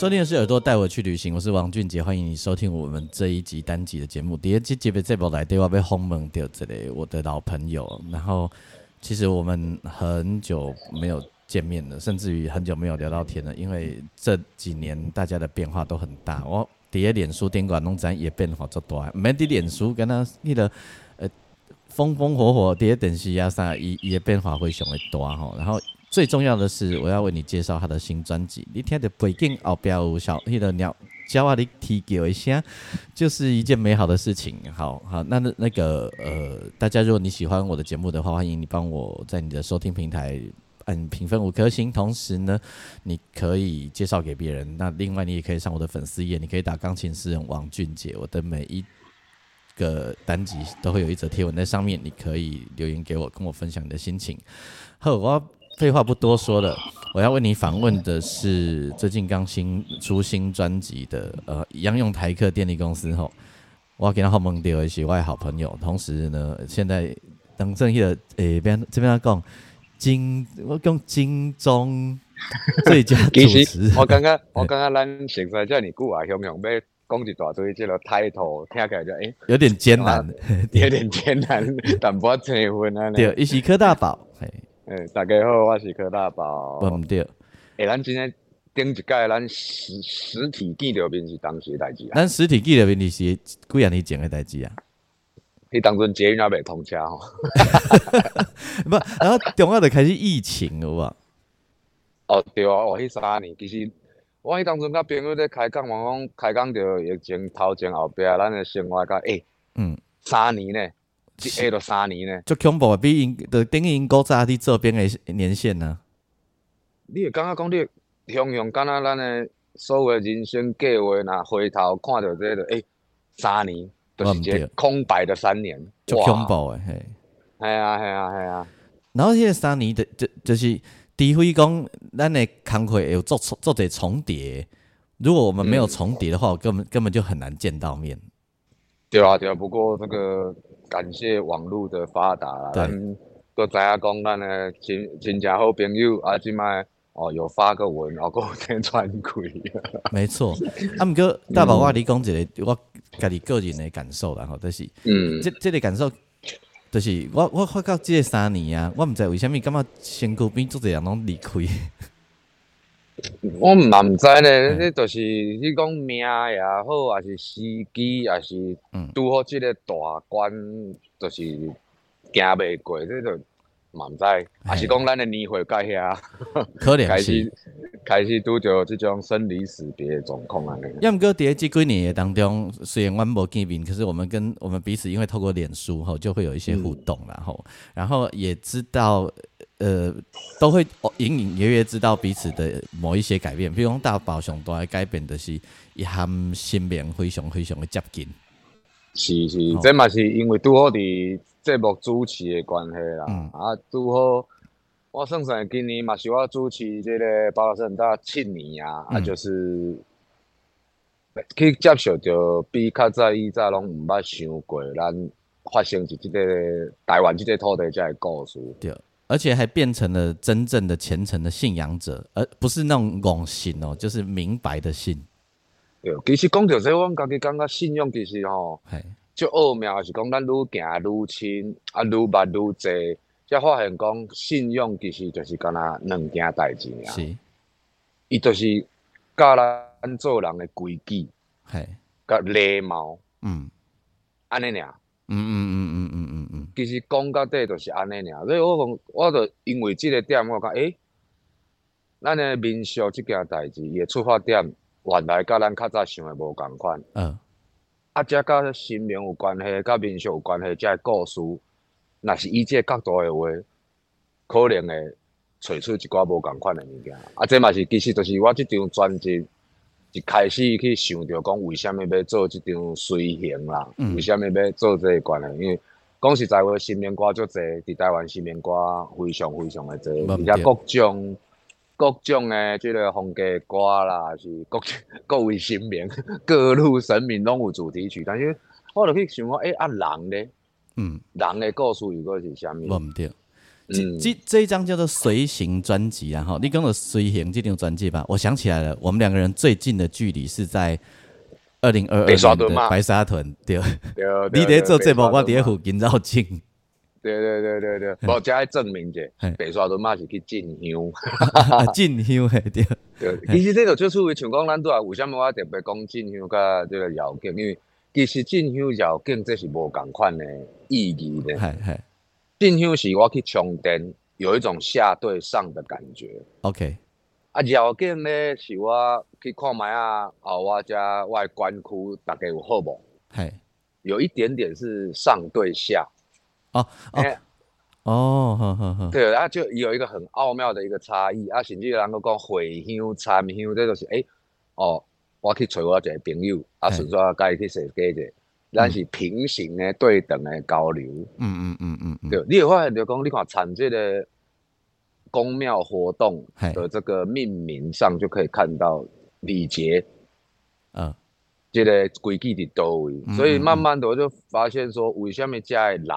收听的是耳朵带我去旅行，我是王俊杰，欢迎你收听我们这一集单集的节目。第二集节目这波来电话被轰蒙掉这里，我的老朋友。然后其实我们很久没有见面了，甚至于很久没有聊到天了，因为这几年大家的变化都很大。我第二脸书电管农展也变化足大，没伫脸书跟他那个呃风风火火第二电视啊啥，伊伊的变化非常的大吼，然后。最重要的是，我要为你介绍他的新专辑。你听的背景后边有小那个鸟叫啊，你提给我一下，就是一件美好的事情。好好，那那那个呃，大家如果你喜欢我的节目的话，欢迎你帮我在你的收听平台按评分五颗星，同时呢，你可以介绍给别人。那另外，你也可以上我的粉丝页，你可以打钢琴诗人王俊杰，我的每一个单集都会有一则贴文在上面，你可以留言给我，跟我分享你的心情。好，我。废话不多说了，我要为你访问的是最近刚新出新专辑的呃，央用台客电力公司吼，我要给他好蒙掉一些我好朋友，同时呢，现在等正义的诶边这边要讲金，我讲金钟 最佳主持。我刚刚 我刚刚咱现在叫你顾啊，想不想要讲一大堆这个 title，听起来就诶有点艰难，有点艰难，但不结婚啊。对，一起科大宝，嘿。诶，大家好，我是柯大宝。唔对，诶，咱今天顶一届，咱实实体见到面是当时代志啊。咱实体见到面是几啊年前的代志啊。迄当阵捷运也未通车吼。不，然后中央就开始疫情了哇。哦，对啊，我迄三年其实，我迄当阵甲朋友咧开讲，我讲开讲着疫情头前后壁，咱诶生活甲诶，嗯，三年呢。下了三年呢，足恐怖啊！比因的等于因国早伫这边的年限呢。你会感觉讲你想想，敢若咱的所有人生计划，若回头看到这个，诶，三年都是一个空白的三年，足恐怖诶，嘿，系啊，系啊，系啊。然后迄个三年的，就就是除非讲咱的工课有做做者重叠，如果我们没有重叠的话，我根本根本就很难见到面。对啊，对啊。不过这个。感谢网络的发达啦，咱都知影讲咱的亲亲戚好朋友啊，即摆哦有发个文，然后先传开。没错，啊，毋过大宝我你讲一个我家己个人的感受啦，吼，就是嗯，这这个感受，就是我我发觉即个三年啊，我毋知为虾米感觉身躯边做侪人拢离开。我嘛毋知咧，你就是你讲命也好，还是时机，还是拄好即个大关，就是行袂过，这就嘛毋知，还是讲咱的年会改遐，可能 开始开始拄着即种生离死别的状况啊。要毋过伫即几年当中，虽然阮无见面，可是我们跟我们彼此因为透过脸书吼，就会有一些互动然后然后也知道。呃，都会隐隐约约知道彼此的某一些改变，比如讲大宝上大改变的是，一含心变非常非常的接近。是是，这嘛是因为拄好伫节目主持的关系啦。啊，拄好我算算今年嘛是我主持这个宝岛很大七年啊，啊就是去接受着比较早以前拢毋捌想过，咱发生是即个台湾即个土地遮的故事。对。而且还变成了真正的虔诚的信仰者，而不是那种戆信哦，就是明白的信。对，其实讲到这，我家己感觉信仰其实吼，就奥妙是讲咱愈行愈亲，啊愈捌愈济，才发现讲信仰其实就是干那两件代志啊。是，伊就是教咱做人的规矩，系，甲礼貌，嗯，安尼尔。嗯嗯嗯嗯嗯嗯嗯，其实讲到底就是安尼尔，所以我讲，我就因为即个点，我讲，诶，咱诶民俗即件代志，伊的出发点原来甲咱较早想诶无共款。嗯。啊，遮甲神明有关系，甲民俗有关系，遮个故事，若是以这角度诶话，可能会找出一寡无共款的物件。啊，这嘛是其实就是我即张专辑一开始去想着讲，为虾米要做即张随行啦？为虾米要做这个关呢？因为讲实在话，新年歌足侪，伫台湾新年歌非常非常的侪，而且各种各种的即个风格歌啦，是各 各位新名、各路神明拢有主题曲。但是我就去想讲，诶，啊人咧，嗯，人的故事如果是啥物？这这这一张叫做随行专辑啊，哈，你跟我随行这张专辑吧。我想起来了，我们两个人最近的距离是在。二零二二年的白沙屯，对，对 你在做这部，我伫附近绕境。对对对对对，我加证明者，白沙屯嘛是去进香，进香嘿对。对，其实这个就属于像讲咱都啊，为什么我特别讲进香甲这个绕境？因为其实进香绕境这是无共款的意义的。系系，进香是我去充电，有一种下对上的感觉。OK。啊，绕境咧是我去看卖啊，啊我遮外观区大概有好无？系，有一点点是上对下。哦哦哦，呵呵呵。对，啊就有一个很奥妙的一个差异啊，甚至人个讲回香、参香，这就是诶，哦，我去找我一个朋友，啊，顺便甲伊去踅街者，咱是平行的对等的交流。嗯嗯嗯嗯，对，你会发现就讲，你看产这个。宫庙活动的这个命名上就可以看到礼节，嗯，这个规矩的多位，所以慢慢的我就发现说，为什么加的人，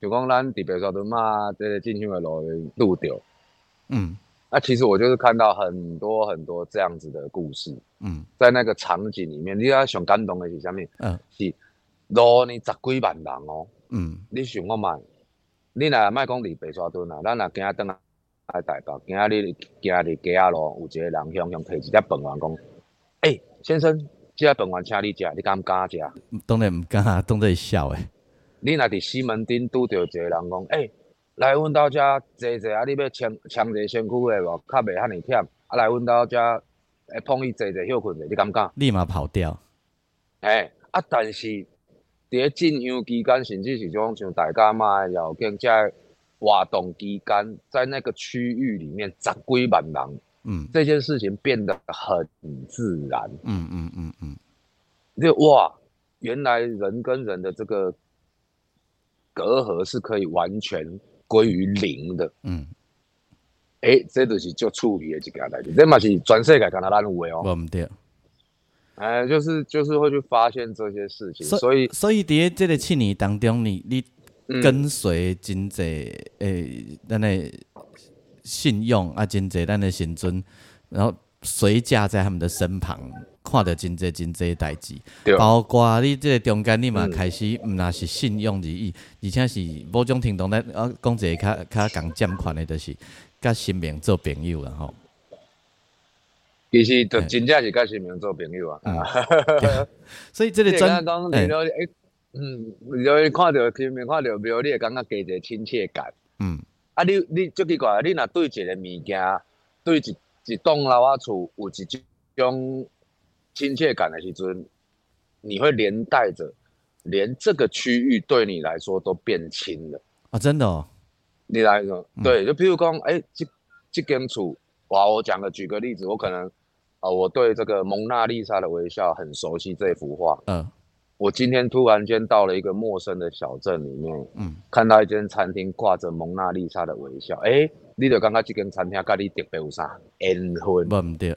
就讲咱特别说的嘛，这个进去的路路掉，嗯，那其实我就是看到很多很多这样子的故事，嗯，在那个场景里面，你要想感动的是什么？嗯，是路呢十几万人哦，嗯，你想我嘛，你若卖讲伫白沙屯啊，咱若今仔登啊。啊！台北今仔日今仔日街仔路有一个人向向摕一只饭碗讲：“诶，先生，这饭碗请你食，你敢毋敢食？”当然毋敢，当在笑诶。你若伫西门町拄着一个人讲：“诶，来阮兜遮坐坐啊！你要强强者身躯诶无？较袂遐尼忝啊！来阮兜遮诶碰伊坐坐休困者，你敢毋敢？”立马跑掉。诶，啊！但是伫咧进香期间，甚至是种像大家嘛要更加。活动期间在那个区域里面十几万人，嗯，这件事情变得很自然，嗯嗯嗯嗯，就哇，原来人跟人的这个隔阂是可以完全归于零的，嗯，哎，这就是就处理的一件代志，这嘛是全世界敢那咱有。的哦，哎，就是就是会去发现这些事情，所以所以伫这个七年当中，你你。跟随真济诶，咱的信用啊，真济咱的神尊，然后随驾在他们的身旁，看到真济真济代志，包括你这个中间你嘛开始毋那是信用而已，而且是某种程度咱啊，讲一个较较讲占款的，就是甲新明做朋友啦吼。其实就真正是甲新明做朋友啊，所以这个专诶。嗯，你看到新民看到庙，你会感觉加一个亲切感。嗯，啊，你你最奇怪，你若对一个物件，对一一栋楼啊厝有一种亲切感的时阵，你会连带着，连这个区域对你来说都变亲了。啊，真的哦。你来说，对，就譬如讲，哎，这这间厝，哇，我讲个举个例子，我可能啊，我对这个蒙娜丽莎的微笑很熟悉这幅画。嗯。我今天突然间到了一个陌生的小镇里面，嗯，看到一间餐厅挂着蒙娜丽莎的微笑，哎，你就刚刚这间餐厅跟你特别有啥缘分？不对，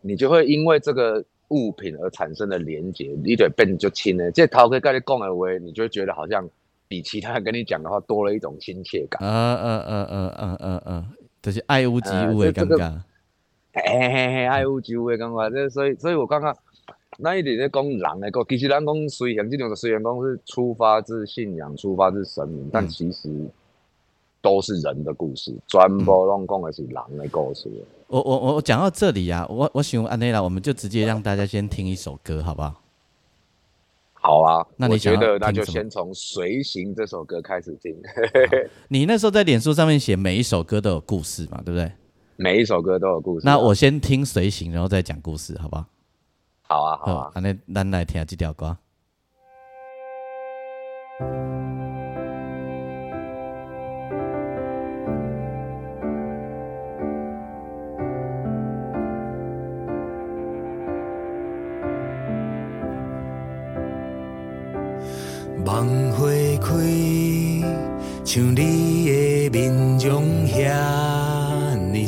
你就会因为这个物品而产生的连结，你得变就亲了。这陶哥跟你讲的话，你就会觉得好像比其他人跟你讲的话多了一种亲切感。嗯嗯嗯嗯嗯嗯嗯，就是爱屋及乌的感觉。嘿，爱屋及乌的感觉，这所以，所以我刚刚。那一点在讲人的个，其实咱讲虽然这种虽然讲是出发自信仰、出发自神明，但其实都是人的故事，全部拢讲的是人的故事。我我我讲到这里啊，我我喜欢安内拉，我们就直接让大家先听一首歌，好不好？好啊，那你觉得那就先从《随行》这首歌开始听。你那时候在脸书上面写每一首歌都有故事嘛，对不对？每一首歌都有故事。那我先听《随行》，然后再讲故事，好不好？好啊，好啊，那咱来听这条歌。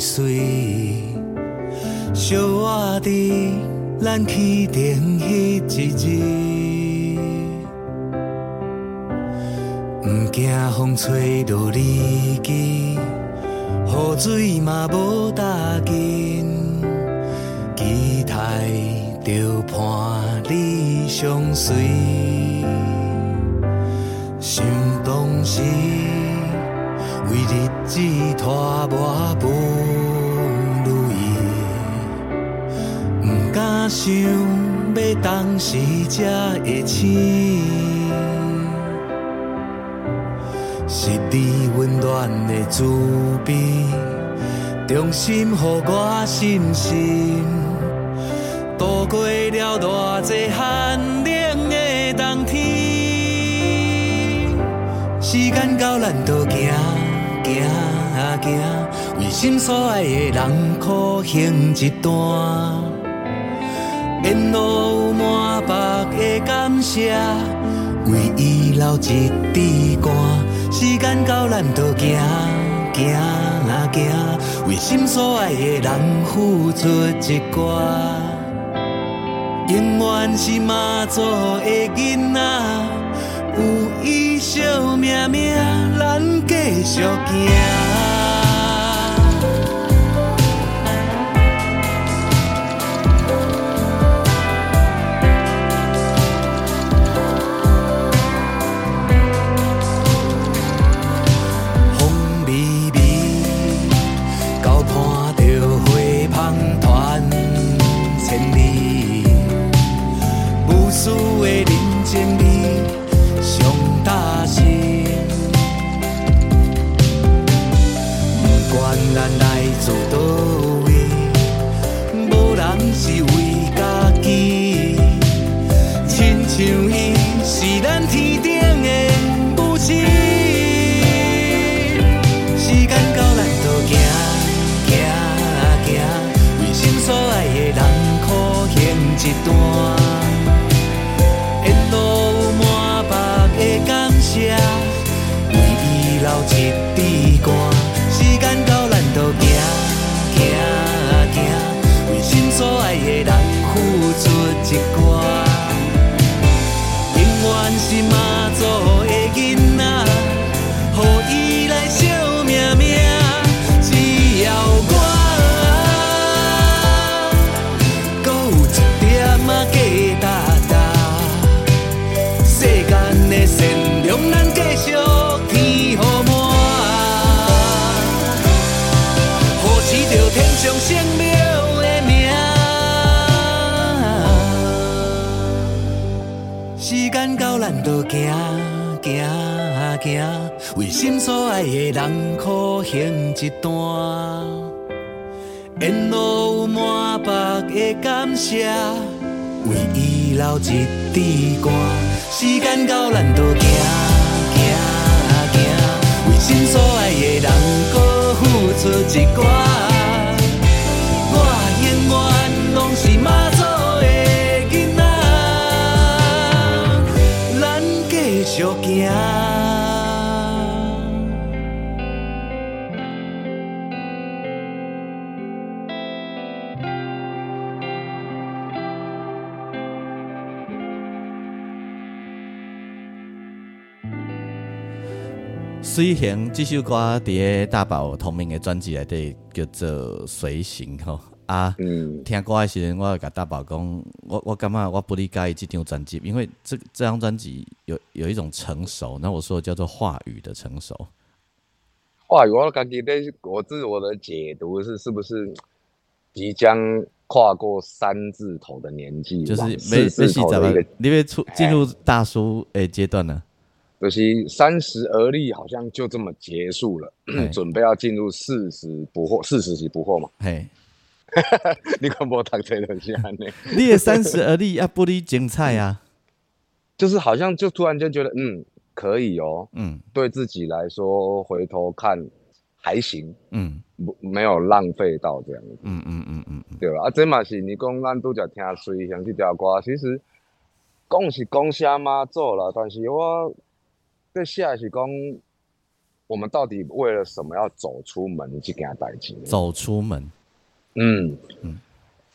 水，小我伫咱起程迄一日，不惊风吹到你肩，雨水嘛无打紧，期待着伴你相随。想当时，为你子拖磨不如意，不敢想要当时才会醒。是你温暖的慈悲，衷心予我信心，度过了偌济寒冷的冬天。时间到，咱就行行。行，为心所爱的人苦行一段，沿路满腹的感谢，为伊留一滴汗。时间到，咱就行行行，为心所爱的人付出一挂，永远是妈祖的囡仔。有伊惜命命，咱继续行。歌。我永远拢是妈随行这首歌伫个大宝同名的专辑内底叫做《随行》吼啊，听歌的时阵，我甲大宝讲，我我感觉我不理解这张专辑，因为这这张专辑有有一种成熟，那我说叫做话语的成熟。话语我感觉在我自我的解读是，是不是即将跨过三字头的年纪，就是没没字头的一个，你会出进入大叔诶阶段呢？就是三十而立，好像就这么结束了，准备要进入四十不惑，四十级不惑嘛。嘿，你看我读这东西呢？你也三十而立啊，不离精彩啊。就是好像就突然间觉得，嗯，可以哦，嗯，对自己来说回头看还行，嗯，不没有浪费到这样子，嗯嗯嗯嗯，对吧？啊，这嘛是你讲咱都在听随想这条歌，其实讲是讲啥嘛做了，但是我。这下是讲，我们到底为了什么要走出门去给他代志？走出门，嗯嗯。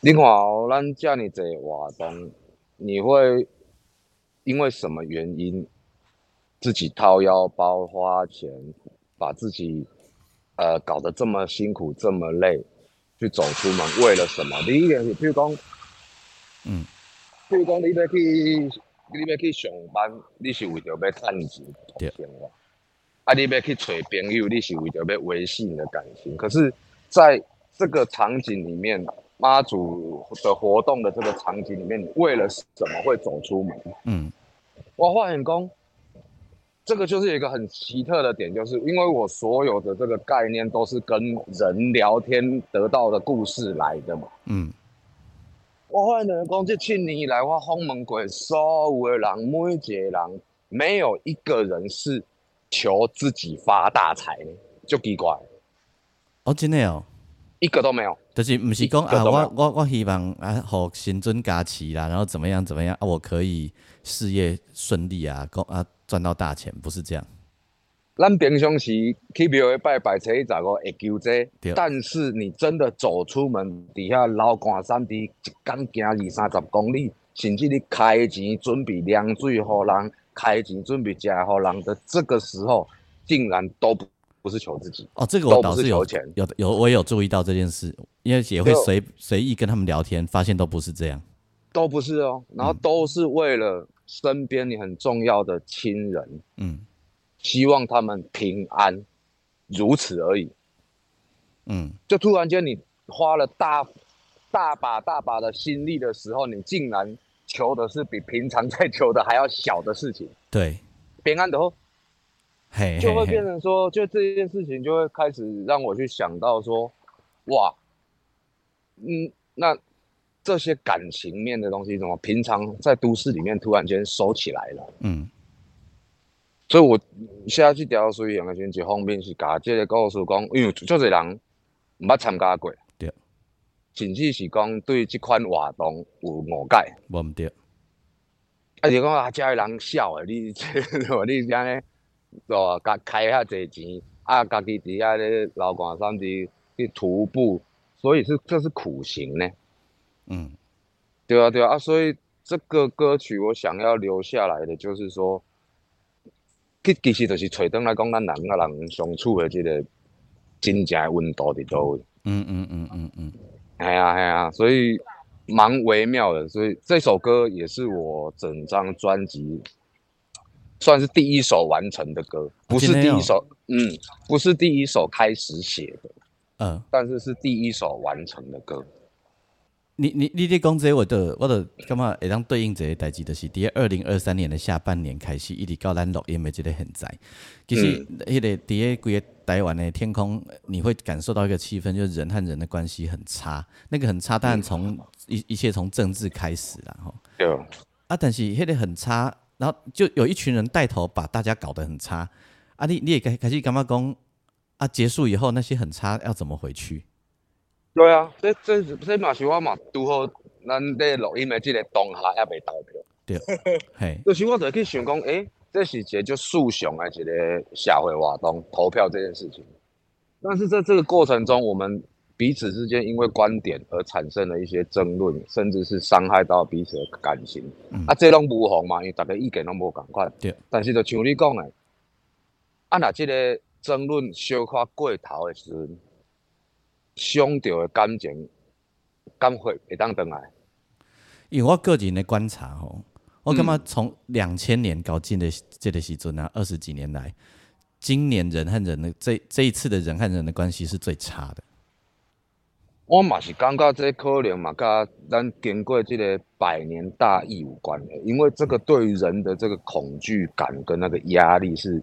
你看，咱叫你这活动，你会因为什么原因自己掏腰包花钱，把自己呃搞得这么辛苦、这么累，去走出门？为了什么？第一点，比如讲，嗯，比如讲，你要去，你要去上班，你是为着要赚钱生活；啊，你要去找朋友，你是为着要维系你的感情。可是，在这个场景里面。妈祖的活动的这个场景里面，你为了什么会走出门？嗯，我发现讲，这个就是一个很奇特的点，就是因为我所有的这个概念都是跟人聊天得到的故事来的嘛。嗯，我发现讲这七年以来，我访问过所有的人，每一个人没有一个人是求自己发大财的，就奇怪。哦，真的哦。一个都没有，就是不是讲啊，我我我希望啊，好新尊加持啦，然后怎么样怎么样啊，我可以事业顺利啊，工啊赚到大钱，不是这样。咱平常时去庙里拜拜，初一十五会求这，但是你真的走出门，底下老关山地，一工行二三十公里，甚至你开钱准备凉水给人，开钱准备食给人的这个时候，竟然都不。不是求自己哦，这个我倒是有有有，我也有注意到这件事，因为也会随随意跟他们聊天，发现都不是这样，都不是哦，然后都是为了身边你很重要的亲人，嗯，希望他们平安，如此而已，嗯，就突然间你花了大大把大把的心力的时候，你竟然求的是比平常在求的还要小的事情，对，平安的哦。就会变成说，就这件事情就会开始让我去想到说，哇，嗯，那这些感情面的东西怎么平常在都市里面突然间收起来了？嗯，所以我现在去调水杨的选举方面是甲这个故事讲，因为足侪人毋捌参加过，对，甚至是讲对即款活动有误解，无毋对，啊，就讲啊，遮的人痟诶，你这你安尼？哦，甲开遐侪钱，啊，家己伫遐咧老寒山地去徒步，所以是这是苦行呢。嗯，对啊，对啊，啊，所以这个歌曲我想要留下来的就是说，其其实就是找灯来讲，咱人甲人相处的这个真正的温度伫倒位。嗯嗯嗯嗯嗯，系啊系啊，所以蛮微妙的，所以这首歌也是我整张专辑。算是第一首完成的歌，不是第一首，嗯，不是第一首开始写的，嗯，但是是第一首完成的歌。你你你你讲这，我的我的干嘛？会当对应这个代志，就是伫二零二三年的下半年开始，一直到咱录音的这个现在，其实迄个伫个规个台湾的天空，你会感受到一个气氛，就是人和人的关系很差。那个很差，当然从一一切从政治开始然后对啊，但是迄个很差。然后就有一群人带头把大家搞得很差，啊，你你也开开始干嘛讲啊？结束以后那些很差要怎么回去？对啊，这这这嘛是我嘛拄好咱在录音的这个当下也未投票。对，嘿，就是我就去想讲，诶，这是一个就诉讼的一个社会活动投票这件事情，但是在这个过程中，我们。彼此之间因为观点而产生了一些争论，甚至是伤害到彼此的感情。啊，这拢无妨嘛，因为大家意见拢无共款。对。但是就像你讲的，啊，若即个争论小可过头的时阵，伤着的感情，感会会当转来？因为我个人的观察吼，我感觉从两千年搞进的这个时阵啊，二十几年来，今年人和人的这这一次的人和人的关系是最差的。我嘛是感觉这可能嘛，甲咱经过这个百年大疫有关的，因为这个对于人的这个恐惧感跟那个压力是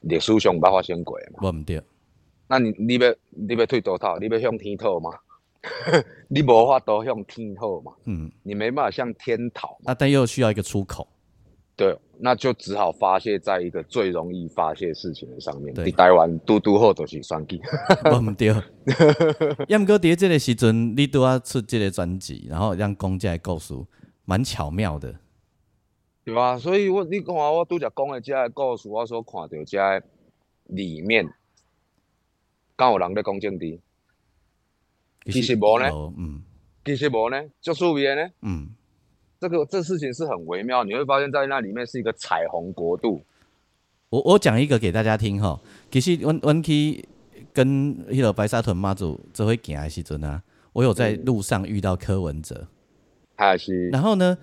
历史上捌发生过嘛。我唔对。那你你要你要退多套？你要向天讨吗？你无法都向天讨嘛。嗯。你没办法向天讨。那但又需要一个出口。对，那就只好发泄在一个最容易发泄事情的上面。你待完嘟嘟后就是算计。我唔对。要唔过伫这个时阵，你都要出这个专辑，然后让公家告诉，蛮巧妙的。对吧？所以我你看我拄则讲的这个故事，我所看到这里面，敢有人在讲政治？其实无呢，嗯，其实无呢，就属别呢，嗯，这个这事情是很微妙，你会发现在那里面是一个彩虹国度。我我讲一个给大家听哈，其实阮阮去跟迄个白沙屯妈祖这回行的时阵啊，我有在路上遇到柯文哲，还是，然后呢，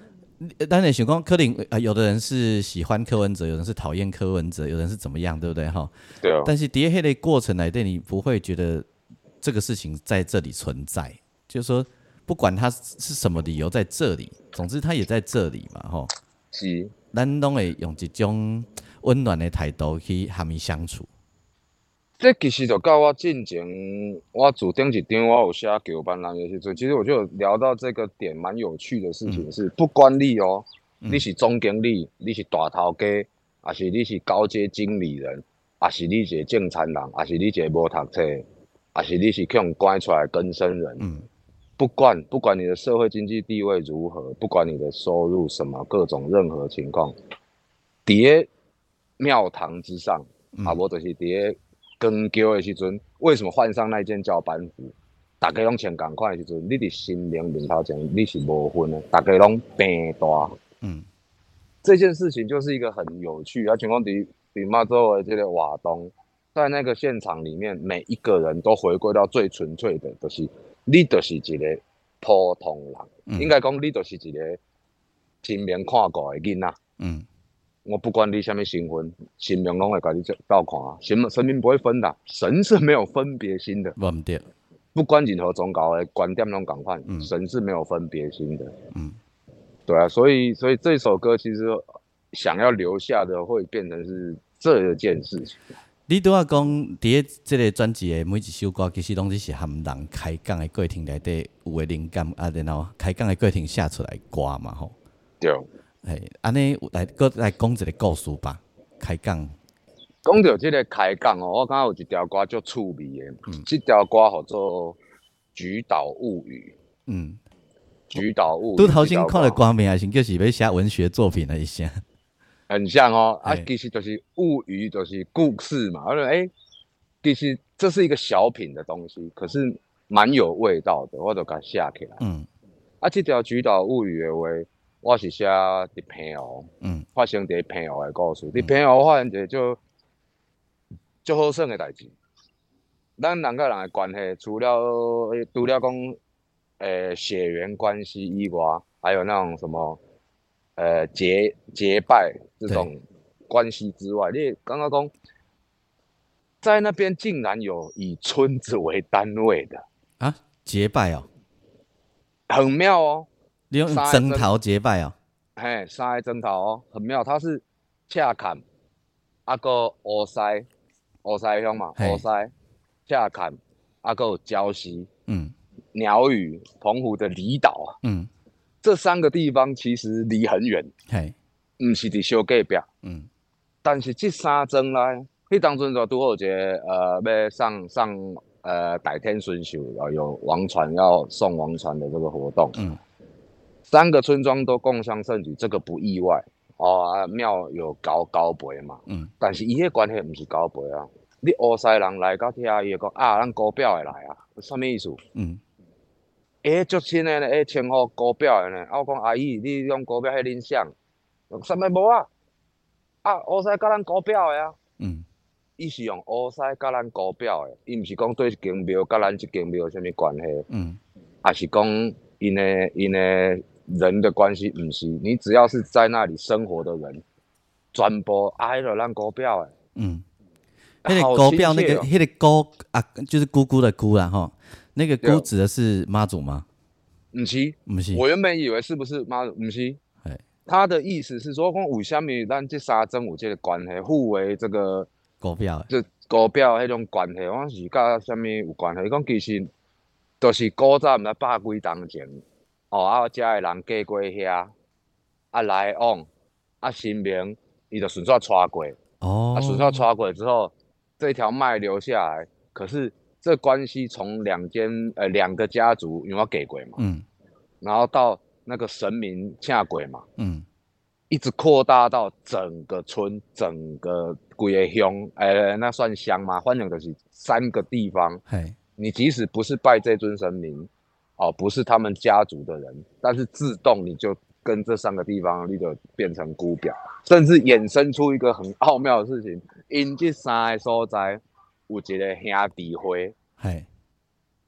当然想讲柯林啊，有的人是喜欢柯文哲，有人是讨厌柯文哲，有人是怎么样，对不对哈？对啊。但是叠黑的过程来对你不会觉得这个事情在这里存在，就是说不管他是什么理由在这里，总之他也在这里嘛，哈。是，咱拢会用一种。温暖的态度去和伊相处，这其实就告我进前，我主顶一张我有写九班人的时阵，其实我就聊到这个点，蛮有趣的事情是，不管你哦，你是总经理，你是大头家，还是你是高阶经理人，还是你是正常人，还是你是无读册，还是你是用关出来根生人，嗯，不管不管你的社会经济地位如何，不管你的收入什么各种任何情况，叠。庙堂之上，啊，无就是伫更叫的时阵，为什么换上那件教班服？大家拢穿共款的时阵，你伫心灵面头前你是无分的，大家拢平大。嗯，这件事情就是一个很有趣，而情况伫伫妈祖的这个瓦东，在那个现场里面，每一个人都回归到最纯粹的，就是你就是一个普通人，应该讲你就是一个亲面看过的囡仔。嗯。我不管你什么身份，神明拢会甲你照看啊！神神明不会分的，神是没有分别心的。不对，不管任何宗教的观点拢共款，神是没有分别心的。嗯，对啊，所以所以这首歌其实想要留下的，会变成是这件事情。你都要讲，伫个这个专辑的每一首歌，其实拢只是含人开讲的过程内底有的灵感啊，然后开讲的过程写出来歌嘛吼。对。哎，安尼来搁来讲一个故事吧，开讲。讲到这个开讲哦，我感觉有一条歌叫趣味的，嗯，这条歌叫做《菊岛物语》。嗯，《菊岛物语》。都头先看了歌名，还是就是要写文学作品了一下。很像哦，啊，其实就是物语，就是故事嘛。我说，哎，其实这是一个小品的东西，可是蛮有味道的，我都给它写起来。嗯，啊，这条《菊岛物语》的话。我是写伫平湖，嗯，发生伫平湖的故事。伫平湖发生一个足足好耍的代志。咱人甲人的关系，除了除了讲诶血缘关系以外，还有那种什么呃结结拜这种关系之外，你刚刚讲在那边竟然有以村子为单位的啊结拜哦，很妙哦。你用征讨结拜哦，嘿，三个征讨哦，很妙。它是恰坎，阿个乌西，乌西乡嘛，乌西恰坎，阿个礁溪，嗯，鸟语，澎湖的离岛啊，嗯，这三个地方其实离很远，嘿，唔是伫小隔壁，嗯，但是这三征呢，迄当阵就拄好一个呃，要上上呃，代天顺秀，然后有王船要送王船的这个活动，嗯。三个村庄都共襄盛举，这个不意外哦。啊，庙有高高碑嘛，嗯，但是伊迄关系毋是高碑啊。你乌西人来到听伊会讲啊，咱高表会来啊，什么意思？嗯，诶，足亲诶呢，诶，称呼高表诶呢。啊，我讲阿姨，你用高表迄恁像，什么无啊？啊，乌西甲咱高表诶啊。嗯，伊是用乌西甲咱高表诶，伊毋是讲对一间庙甲咱即间庙有啥物关系？嗯，啊是讲因诶因的。人的关系唔是，你只要是在那里生活的人，传播挨了让狗表诶，嗯，那个狗表那个那个狗啊，就是姑姑的姑啦哈，那个姑指的是妈祖吗？唔是，唔是，我原本以为是不是妈祖，唔是，哎，他的意思是说，讲为虾米咱这三真五界的关系，互为这个狗表，就狗表迄种关系，我是甲虾米有关系？讲其实都是古早毋知百几当前。哦，啊，遮诶人过过遐，啊来往，啊新明伊就顺续带过，哦，啊顺续带过之后，这条脉留下来，可是这关系从两间呃两个家族，因为给过嘛，嗯，然后到那个神明请过嘛，嗯，一直扩大到整个村、整个规个乡，呃，那算乡吗？反正就是三个地方。你即使不是拜这尊神明，哦，不是他们家族的人，但是自动你就跟这三个地方你就变成姑表，甚至衍生出一个很奥妙的事情：因这三个所在有一个兄弟会。嘿，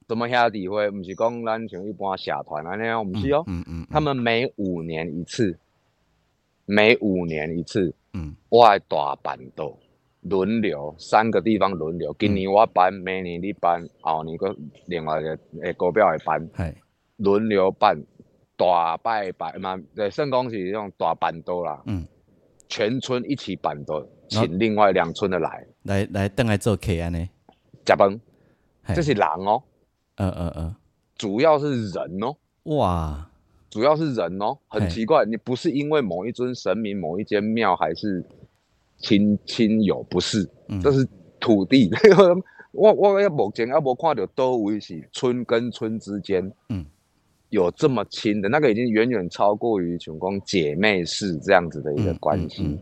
什么兄弟会？不是讲咱像一般社团啊那样，不是哦。嗯嗯。他们每五年一次，每五年一次。嗯。我大板豆。轮流三个地方轮流，今年我办，明年你办，后年个另外个诶国标会办，轮流办大拜拜嘛，对，圣公是那种大板桌啦，嗯，全村一起办桌，请另外两村的来，来来等来做客安呢，加班，这是人哦，嗯嗯嗯，主要是人哦，哇，主要是人哦，很奇怪，你不是因为某一尊神明、某一间庙，还是？亲亲友不是，这是土地。我我目前还无看到多位是村跟村之间，嗯，有这么亲的，那个已经远远超过于像讲姐妹式这样子的一个关系。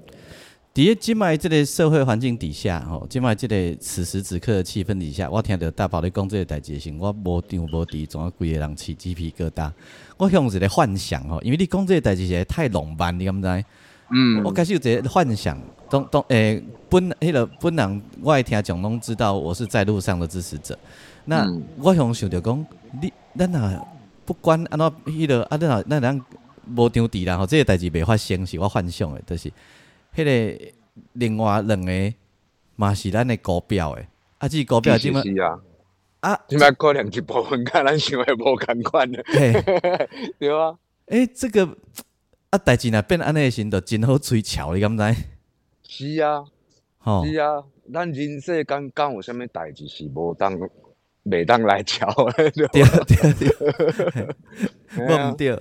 伫今麦这个社会环境底下，吼，今麦这个此时此刻的气氛底下，我听到大宝咧讲这个代志时，我无张无地，总要规个人起鸡皮疙瘩。我向一个幻想吼，因为你讲这个代志实在太浪漫，你敢知？嗯，我开始有一个幻想，当当诶，本迄个本人，我爱听蒋东知道我是在路上的支持者。那我想想着讲，你咱若不管安怎迄个啊，咱若咱无张地啦吼，这个代志袂发生是我幻想的，就是迄个另外两个嘛是咱的高标的，啊，即高标即么啊，即摆可能一部分甲咱想的无共款的，对啊，诶，这个。啊，代志若变安尼时，就真好吹巧，你敢知？是啊，吼，是啊，咱人世间讲有啥物代志是无当袂当来瞧的，对对 对，忘掉。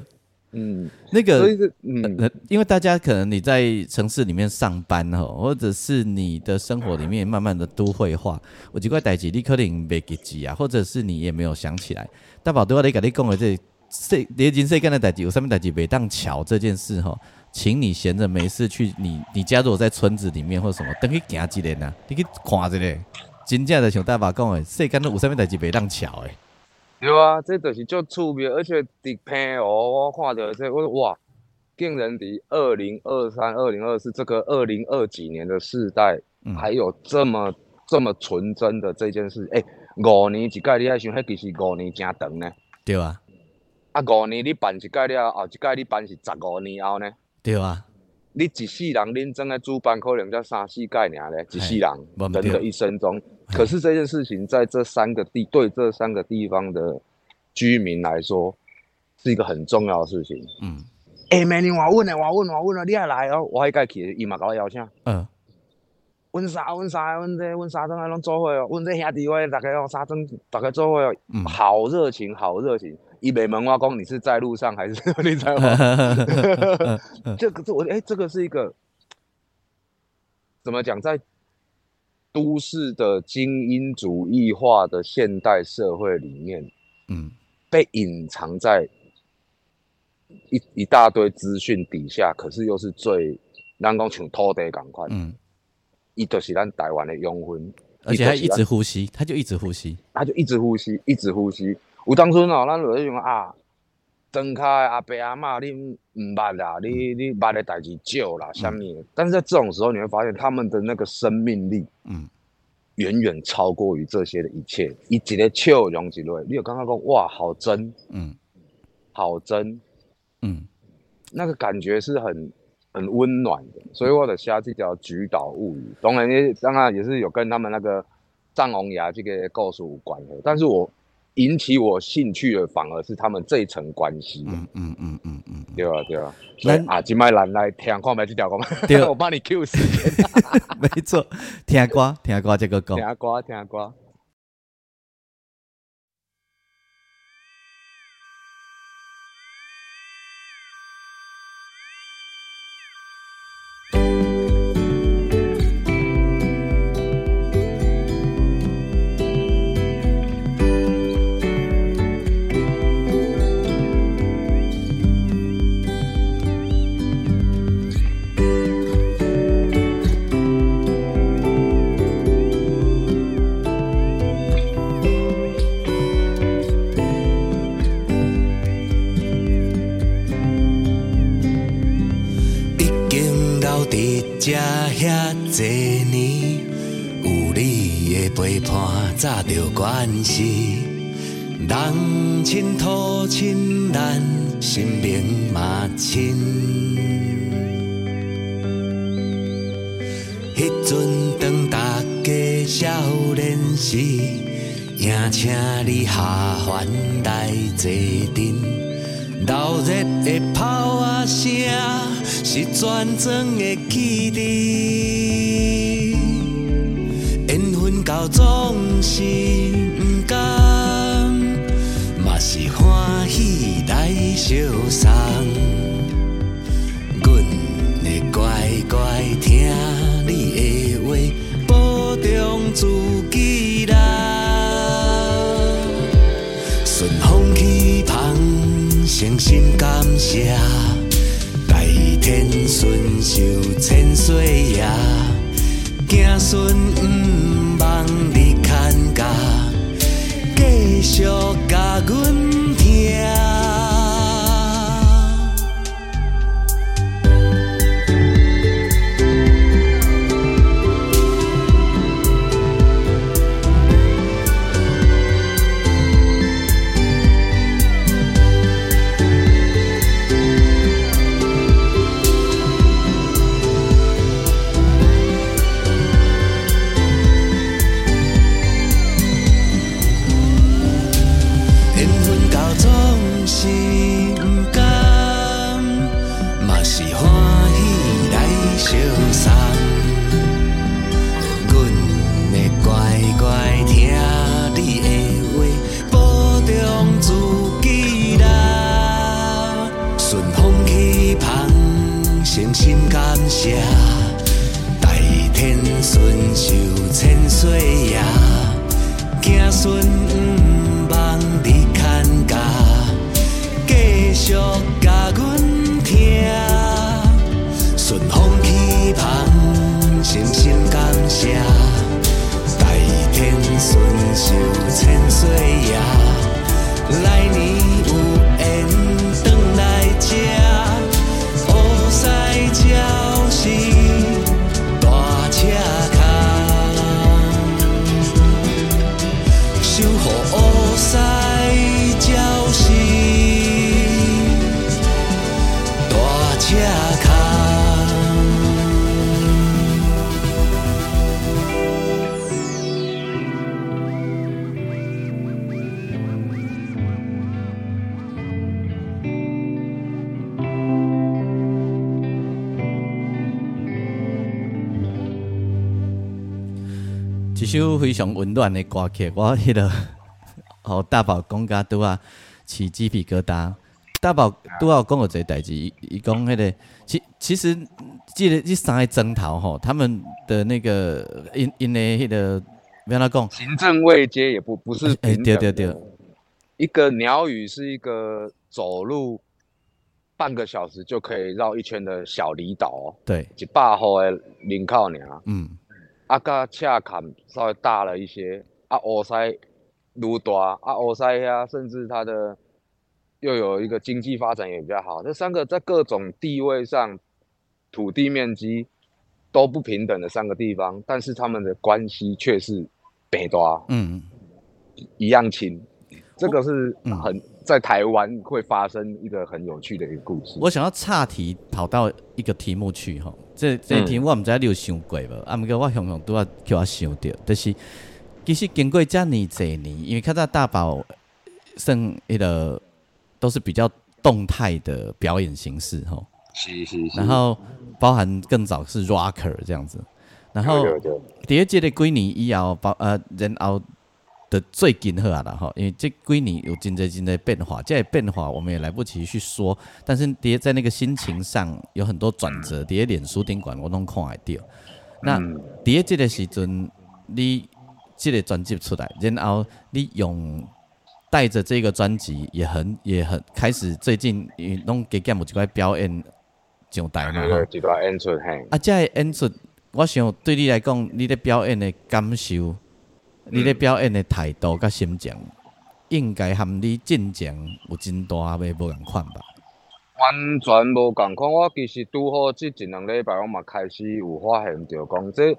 嗯，那个，嗯，因为大家可能你在城市里面上班吼，或者是你的生活里面慢慢的都会化，有几块代志你可能袂记记啊，或者是你也没有想起来。大宝对我咧甲你讲的这。世连人世间的代志有啥物代志袂当瞧这件事吼，请你闲着没事去你你家如果在村子里面或什么，等去行一个呐，你去看一下，真正的像大爸讲的，世间都有啥物代志袂当巧诶。对啊，这就是足趣味，而且伫片哦，我看到这我说哇，竟然伫二零二三、二零二四这个二零二几年的世代，还有这么这么纯真的这件事。诶，五年一届，你还想，迄其实五年真长呢？对啊。啊，五年你办一届了后，一届你办是十五年后呢？对啊，你一世人恁真的主办可能才三四届尔咧，一世人人的一生中。可是这件事情在这三个地对这三个地方的居民来说，是一个很重要的事情。嗯，哎，明年我问呢，我问我问了，你也来哦？我还该去，伊嘛甲我邀请。嗯。阮三阮三阮这阮三庄还拢做伙哦，阮这兄弟伙大家哦三庄大家做伙哦，好热情好热情。一北门挖工，你是在路上还是 你在？这个是我哎，这个是一个怎么讲？在都市的精英主义化的现代社会里面，嗯，被隐藏在一一大堆资讯底下，可是又是最咱讲像土地赶快，嗯，伊就是咱台湾的永魂，而且他一直呼吸，他就一直呼吸，他就一直呼吸，一直呼吸。有当初哦，咱就咧想啊，庄卡阿伯阿嬷，你毋捌啦，你你捌的代志少啦，啥物？但是在这种时候，你会发现他们的那个生命力，嗯，远远超过于这些的一切。一一个笑容一类，你有刚刚讲哇，好真，嗯，好真，嗯，那个感觉是很很温暖的。所以我的下这条《菊岛物语》，当然也当然也是有跟他们那个藏红牙这个故事有关的，但是我。引起我兴趣的反而是他们这一层关系。嗯嗯嗯嗯嗯，对啊对啊。来啊，今麦来来听看麦这条歌吗？对，我帮你 Q 时间。没错，听歌听歌这个歌。听歌听歌。这遐多年，有你的陪伴，早就关系。人亲土亲，咱心命嘛亲。迄阵当大家少年时，也请你下凡来坐阵。闹热的炮啊声，是全庄的起点。缘分到总是不甘，嘛是欢喜来相送。阮会乖乖听你的话，保重自己啦。诚心感谢，顺受千岁爷，子孙毋忘你牵家，继续甲阮常温暖的歌曲，我迄个哦大宝讲甲拄啊起鸡皮疙瘩。大宝拄啊讲有一个代志，伊讲迄个其其实记得这三个征讨吼，他们的那个因因为迄个要怎讲？行政位阶也不不是哎对对对，一个鸟语是一个走路半个小时就可以绕一圈的小离岛，对，一百号的人口尔，嗯。啊，甲恰坎稍微大了一些，啊，欧塞愈大，啊，欧塞呀，甚至它的又有一个经济发展也比较好。这三个在各种地位上、土地面积都不平等的三个地方，但是他们的关系却是北大，嗯，一样亲。这个是很在台湾会发生一个很有趣的一个故事。我想要岔题跑到一个题目去哈。这这题我毋知你有想过无？啊，毋过我常常拄啊叫我想着，就是其实经过遮尔侪年，因为看到大宝算一个都是比较动态的表演形式吼，是是是。然后包含更早是 rocker 这样子，然后第二届的几年以后，包呃然后。的最近好啊啦吼，因为这几年有真侪真侪变化，这变化我们也来不及去说。但是伫在那个心情上有很多转折，伫在脸书顶管我拢看会到。那伫在这个时阵，你这个专辑出来，然后你用带着这个专辑，也很也很开始最近拢给节目一块表演上台嘛吼，一块演出嘿。啊，这演出，我想对你来讲，你的表演的感受。你咧表演的态度甲心情，应该含你进前有真大诶无共款吧？完全无共款。我其实拄好即一两礼拜，我嘛开始有发现着讲，即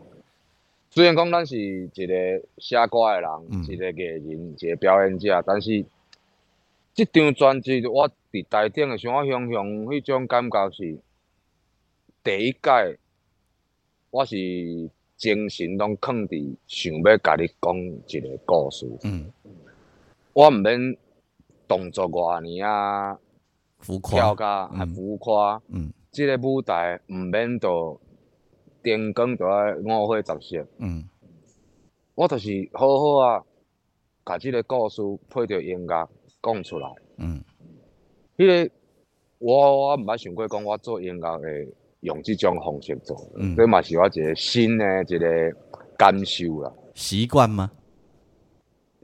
虽然讲咱是一个写歌诶人，一个艺人，一个表演者，但是即张专辑我伫台顶诶时候，我想想迄种感觉是第一届，我是精神拢放伫想要甲你讲一个故事。嗯，我毋免动作偌尼啊。浮夸，跳还浮夸，嗯，即个舞台毋免着灯光着爱五花十色，嗯，我就是好好啊，甲即个故事配着音乐讲出来，嗯，迄个我我毋捌想过讲我做音乐会用这种方式做，嗯，这嘛是我一个新的一个感受啦。习惯吗？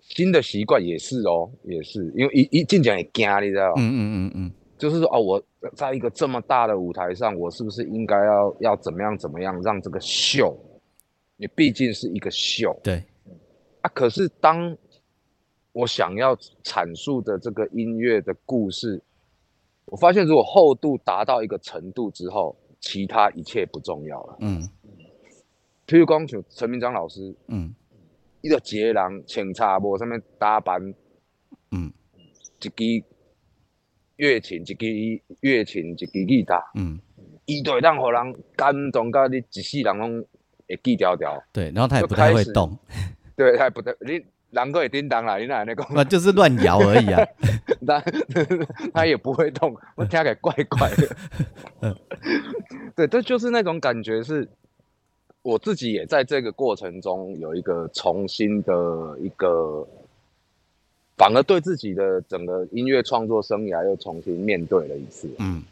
新的习惯也是哦，也是，因为一一进讲也惊，你知道嗯嗯嗯嗯。就是说，哦，我在一个这么大的舞台上，我是不是应该要要怎么样怎么样，让这个秀，你毕竟是一个秀，对，啊，可是当我想要阐述的这个音乐的故事，我发现如果厚度达到一个程度之后，其他一切不重要了。嗯，譬如讲，像陈明章老师，嗯，一个杰郎请插播上面搭班，嗯，一支。乐琴一支乐琴一支吉他，嗯，伊就会当互人感动，到你一世人拢会记条条。对，然后他也不太会动。对，他也不太，你人个会叮当啦，你哪那个？那就是乱摇而已啊。他他 也不会动，我听起来怪怪的。对，这就是那种感觉，是我自己也在这个过程中有一个重新的一个。反而对自己的整个音乐创作生涯又重新面对了一次。嗯，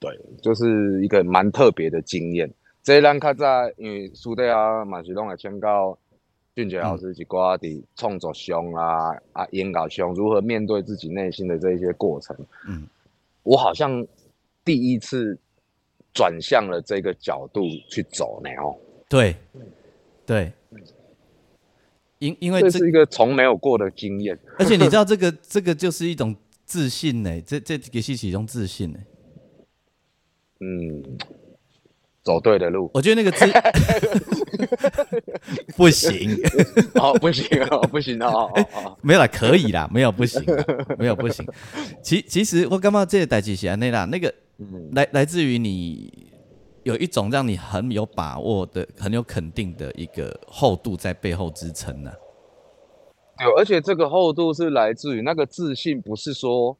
对，就是一个蛮特别的经验。这咱较早因为苏德啊，马是拢会请教俊杰老师一寡伫创作上啊啊演讲上如何面对自己内心的这一些过程。嗯，我好像第一次转向了这个角度去走呢。哦，对，对。因因为这是一个从没有过的经验，而且你知道这个这个就是一种自信呢，这这也是其中自信呢。嗯，走对的路，我觉得那个字 不行，哦不行哦不行哦，没有啦，可以啦，没有不行，没有不行。其其实我刚刚这个代志是那啦，那个来来自于你。有一种让你很有把握的、很有肯定的一个厚度在背后支撑呢。对，而且这个厚度是来自于那个自信，不是说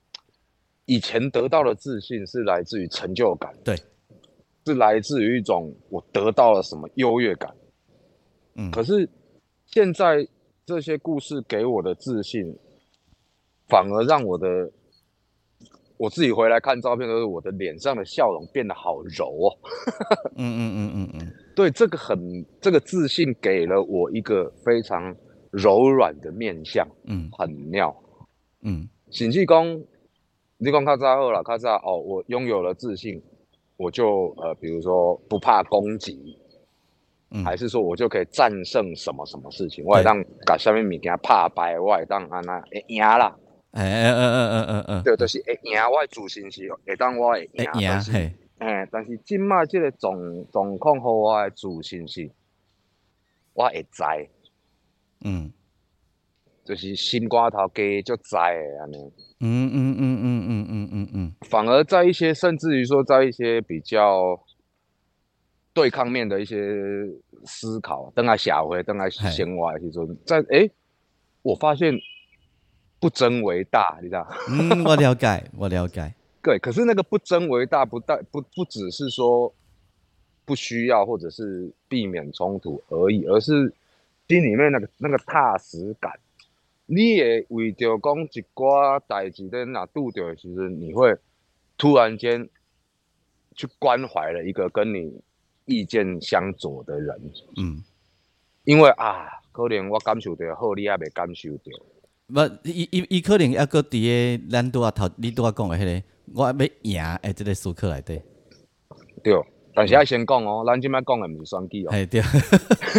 以前得到的自信，是来自于成就感。对，是来自于一种我得到了什么优越感。嗯，可是现在这些故事给我的自信，反而让我的。我自己回来看照片，都是我的脸上的笑容变得好柔哦。嗯嗯嗯嗯嗯，对，这个很，这个自信给了我一个非常柔软的面相，嗯，很妙，嗯。醒气功，你讲卡扎后了，卡扎哦，我拥有了自信，我就呃，比如说不怕攻击，嗯，还是说我就可以战胜什么什么事情？我当把下面物件拍败，我当安那赢啦。哎哎哎哎哎哎哎，对，就是会赢，我自信是会当我会赢，但是，哎，但是今麦这个状状况和我的自信是，我会知，嗯，就是心瓜头加就知的安尼，嗯嗯嗯嗯嗯嗯嗯嗯，反而在一些甚至于说在一些比较对抗面的一些思考，等下社会，等下生活的时阵，在哎，我发现。不争为大，你知道？嗯，我了解，我了解。对，可是那个不争为大，不但不不只是说不需要或者是避免冲突而已，而是心里面那个那个踏实感。你会为着讲一寡代志在哪度掉，其实你会突然间去关怀了一个跟你意见相左的人。嗯，因为啊，可能我感受着好，你也未感受着。不，伊伊伊可能抑搁伫个咱拄啊头，你拄啊讲诶迄个，我要赢诶，即个思考内底。对，但是要先讲哦，咱今麦讲的不是选举哦。哎对，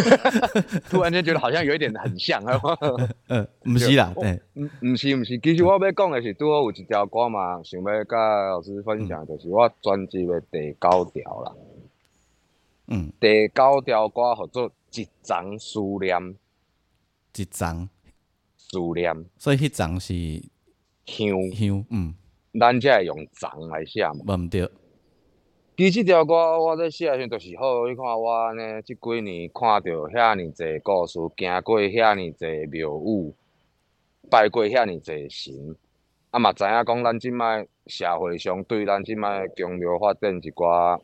突然间觉得好像有一点很像，嗯，不是啦，对，唔唔是唔是，其实我要讲的是，拄好有一条歌嘛，想要甲老师分享，就是我专辑的第九条啦。嗯，第九条歌叫做《一张思念》，一张思念，所以迄张是香。香，嗯，咱才会用张来写嘛，毋对。其实条歌我在写时就是好，你看我呢，即几年看到遐尼济故事，行过遐尼济庙宇，拜过遐尼济神，啊嘛知影讲咱即摆社会上对咱即摆经流发展一寡，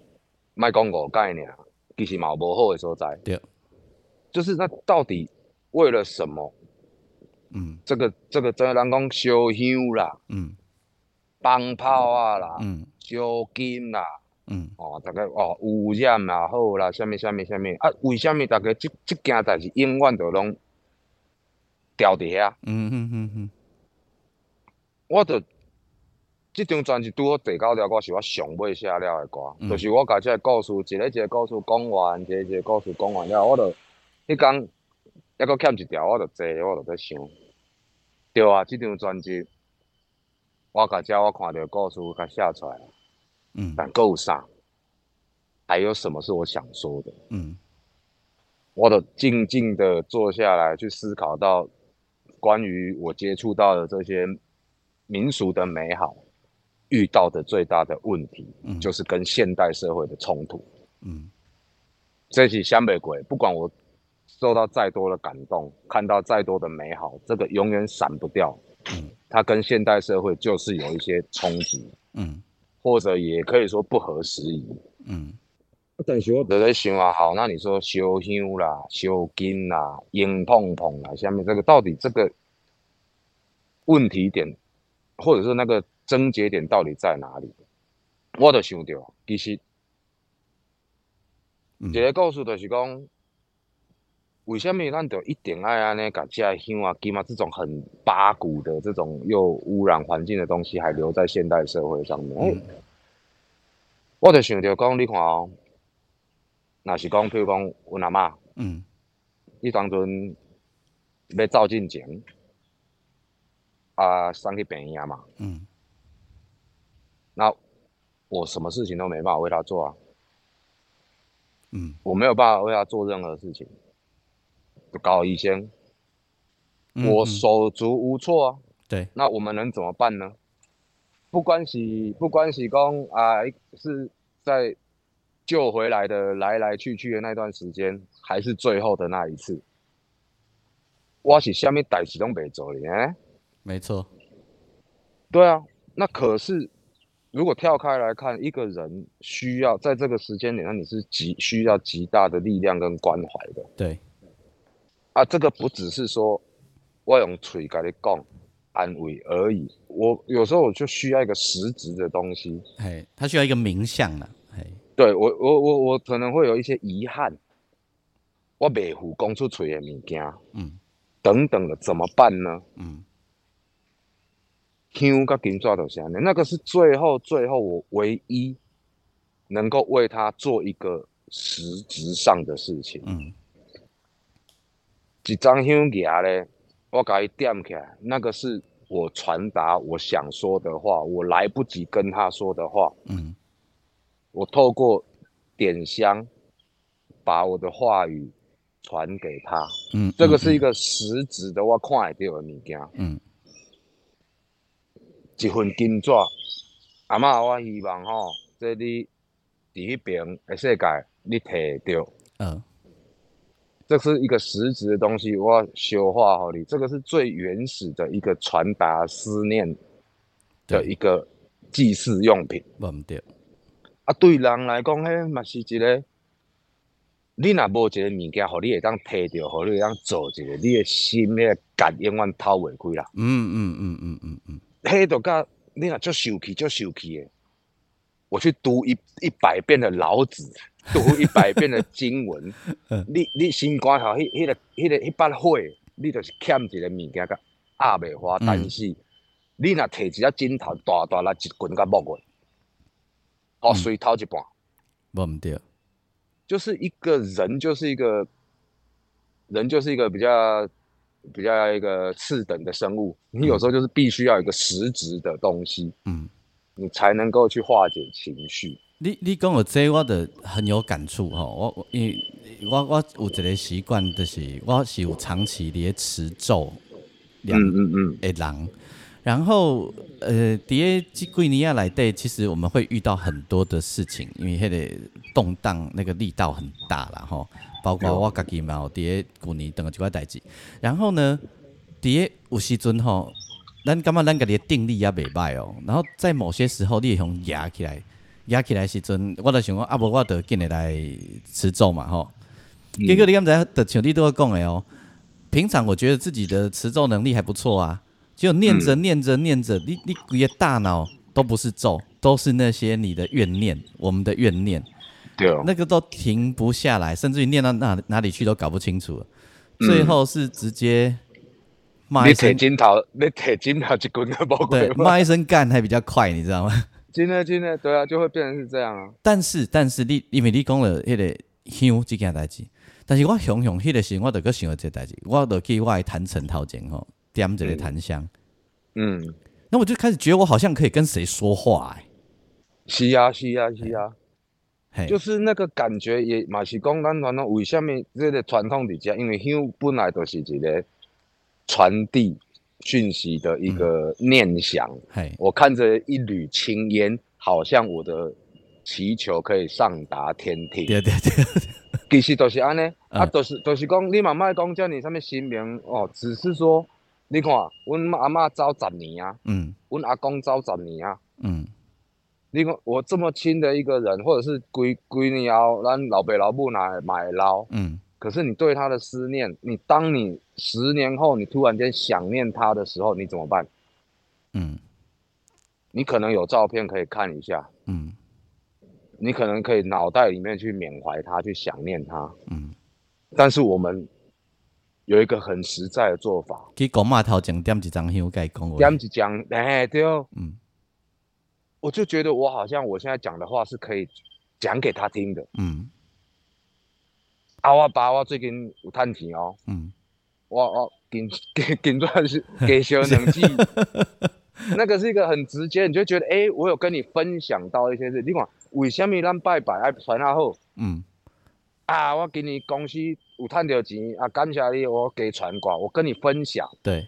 莫讲误解尔，其实嘛有无好诶所在。对，就是那到底为了什么？嗯，这个这个在人讲烧香啦，嗯，放炮啊啦，嗯，烧金啦。嗯，哦，大家哦，污染也好啦，啥物啥物啥物啊？为虾米大家即即件代志永远都拢掉伫遐？嗯嗯嗯嗯，我着即张专辑拄好第九条歌是我上尾写了诶歌，就是我甲即个故事一个一个故事讲完，一个一个故事讲完了，我着迄工抑阁欠一条，我着坐，我着在想，对啊，即张专辑我甲遮我看着故事甲写出来。嗯，但够上，还有什么是我想说的？嗯，我都静静的坐下来去思考到，关于我接触到的这些民俗的美好，遇到的最大的问题，嗯，就是跟现代社会的冲突。嗯，这起湘北鬼，不管我受到再多的感动，看到再多的美好，这个永远闪不掉。嗯，它跟现代社会就是有一些冲击。嗯。或者也可以说不合时宜。嗯，但是我在想啊，好，那你说烧香啦、烧金啦、烟碰碰啦，下面这个到底这个问题点，或者是那个症结点到底在哪里？我都想到，其实一个故事就是讲，为什么咱就一定爱安尼甲这香啊、金啊这种很八股的这种又污染环境的东西，还留在现代社会上面？我就想着讲，你看哦，若是讲，譬如讲，阮阿嬷，嗯，伊当阵要走进前，啊，送去病院嘛，嗯，那我什么事情都没办法为他做啊，嗯，我没有办法为他做任何事情，搞医生，我手足无措啊，对，那我们能怎么办呢？不管是不管是讲啊，是在救回来的来来去去的那段时间，还是最后的那一次，我是下面代志拢袂做呢？没错，对啊。那可是如果跳开来看，一个人需要在这个时间点上，你是极需要极大的力量跟关怀的。对，啊，这个不只是说我用嘴跟你讲。安慰而已。我有时候我就需要一个实质的东西。哎，他需要一个名相呢。哎，对我，我，我，我可能会有一些遗憾。我未付讲出嘴的物件，嗯，等等的，怎么办呢？嗯，香跟金抓到下面，那个是最后最后我唯一能够为他做一个实质上的事情。嗯，一张香牙咧。我给伊点起来，那个是我传达我想说的话，我来不及跟他说的话。嗯，我透过点香，把我的话语传给他。嗯，这个是一个实质的，我看得到的物件。嗯，一份金纸，阿嬷，我希望吼，这你伫迄边的世界，你摕到。嗯。这是一个实质的东西，我要修化好你。这个是最原始的一个传达思念的一个祭祀用品。唔对。啊，对人来讲，嘿，嘛是一个，你若无一个物件，互你会当摕着，互你会当做一个，你的心个感永远透袂开啦。嗯嗯嗯嗯嗯嗯。嘿，就甲你若足受气，足受气的。我去读一一百遍的老子。读一百遍的经文，你你心肝头迄迄个迄个迄把火，你就是欠一个物件甲压袂花。但是你若摕一只枕头大大来一棍甲摸过，哦，水头一半，不唔对，就是一个人就是一个人就是一个比较比较一个次等的生物，你有时候就是必须要有一个实质的东西，嗯，你才能够去化解情绪。你你讲的这，我的很有感触吼。我我因为我我有一个习惯，就是我是有长期咧持咒，嗯嗯嗯，诶人。然后呃，伫即几年啊来对，其实我们会遇到很多的事情，因为迄个动荡那个力道很大啦吼。包括我家己嘛，有第几年等个几块代志。然后呢，第有时阵吼，咱感觉咱家己定力也袂歹哦。然后在某些时候，你会想压起来。压起来时阵，我就想讲，啊无我就进来来持咒嘛吼。结果你刚才的像你都要讲的哦。平常我觉得自己的持咒能力还不错啊，就念着念着念着，你你你的大脑都不是咒，都是那些你的怨念，我们的怨念，对，那个都停不下来，甚至于念到哪哪里去都搞不清楚了。最后是直接骂一声金桃，你铁金桃一棍都不对，骂一声干还比较快，你知道吗？真的真的，对啊，就会变成是这样啊。但是但是你因为你讲了迄个香这件代志，但是我想想迄个时，我就搁想到这代志，我就去我坛城头前吼点一个檀香，嗯，那我就开始觉得我好像可以跟谁说话哎。是啊是啊是啊，就是那个感觉也嘛是讲咱传统为什么这个传统伫遮，因为香本来就是一个传递。讯息的一个念想，我看着一缕青烟，好像我的祈求可以上达天庭。对对对，其实都是安尼，啊，都是都是讲，你妈妈讲叫你上面姓名哦，只是说，你看，阮阿妈走十年啊，嗯，阮阿公走十年啊，嗯，你看我这么亲的一个人，或者是归归你后，咱老爸老母来买捞，嗯。可是你对他的思念，你当你十年后你突然间想念他的时候，你怎么办？嗯，你可能有照片可以看一下，嗯，你可能可以脑袋里面去缅怀他，去想念他，嗯。但是我们有一个很实在的做法，去公码头前点一张香，该讲点一张，哎，对哦，嗯。我就觉得我好像我现在讲的话是可以讲给他听的，嗯。啊！我爸我最近有趁钱哦，嗯，我我给 给给赚是 给小两记，那个是一个很直接，你就觉得哎，我有跟你分享到一些事。你看，为什么咱拜拜爱传下好？嗯，啊，我给你公司有赚到钱啊，感谢你，我给传过，我跟你分享。对，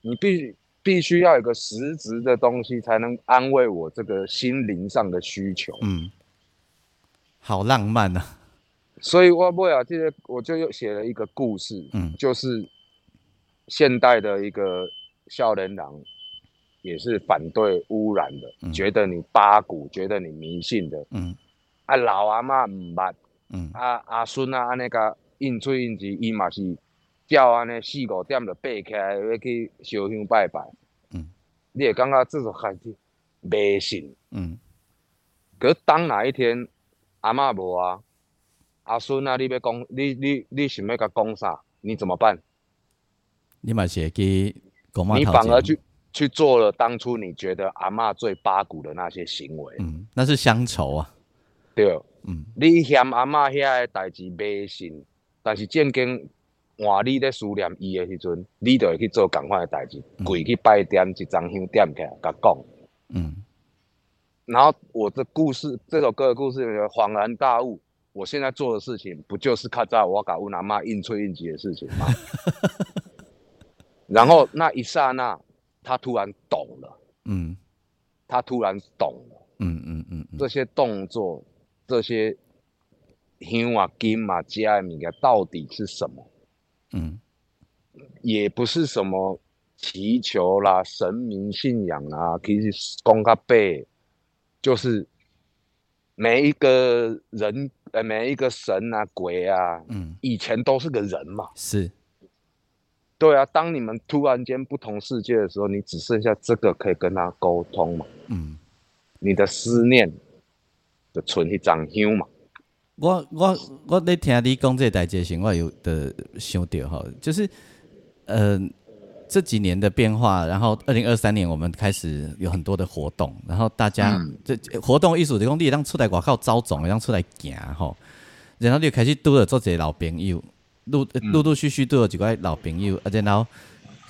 你必必须要有个实质的东西，才能安慰我这个心灵上的需求。嗯，好浪漫啊。所以我不啊，这个我就又写了一个故事，嗯，就是现代的一个少年郎，也是反对污染的，觉得你八股，觉得你迷信的，嗯，啊老阿妈唔捌，嗯，啊阿孙啊安尼个应嘴应舌，伊嘛是叫安尼四五点就爬起来要去烧香拜拜，嗯，你也感觉这种孩子迷信，嗯，可当哪一天阿妈无啊？阿孙啊，你要讲，你你你想要甲讲啥？你怎么办？你嘛是去讲你反而去去做了当初你觉得阿嬷最八股的那些行为。嗯，那是乡愁啊。对，嗯，你嫌阿嬷遐个代志迷信，但是正经换你咧思念伊的时阵，你就会去做共款的代志，跪去拜点，一张香点起来，甲讲。嗯。然后我的故事，这首歌的故事，恍然大悟。我现在做的事情，不就是靠在我搞乌拿妈应催应急的事情吗？然后那一刹那，他突然懂了，嗯，他突然懂了，嗯嗯嗯，这些动作，这些香啊金啊加米啊到底是什么？嗯，也不是什么祈求啦、神明信仰啊，其实公个背，就是每一个人。呃，每一个神啊、鬼啊，嗯，以前都是个人嘛，是，对啊。当你们突然间不同世界的时候，你只剩下这个可以跟他沟通嘛，嗯，你的思念的存一张香嘛。我我我在听你讲这代志时，我有的想到哈，就是，呃，这几年的变化，然后二零二三年我们开始有很多的活动，然后大家这活动艺术的工地让出来广告招总，让出来行吼，然后就开始多了做些老朋友，陆陆陆续续都有几个老朋友，而且然后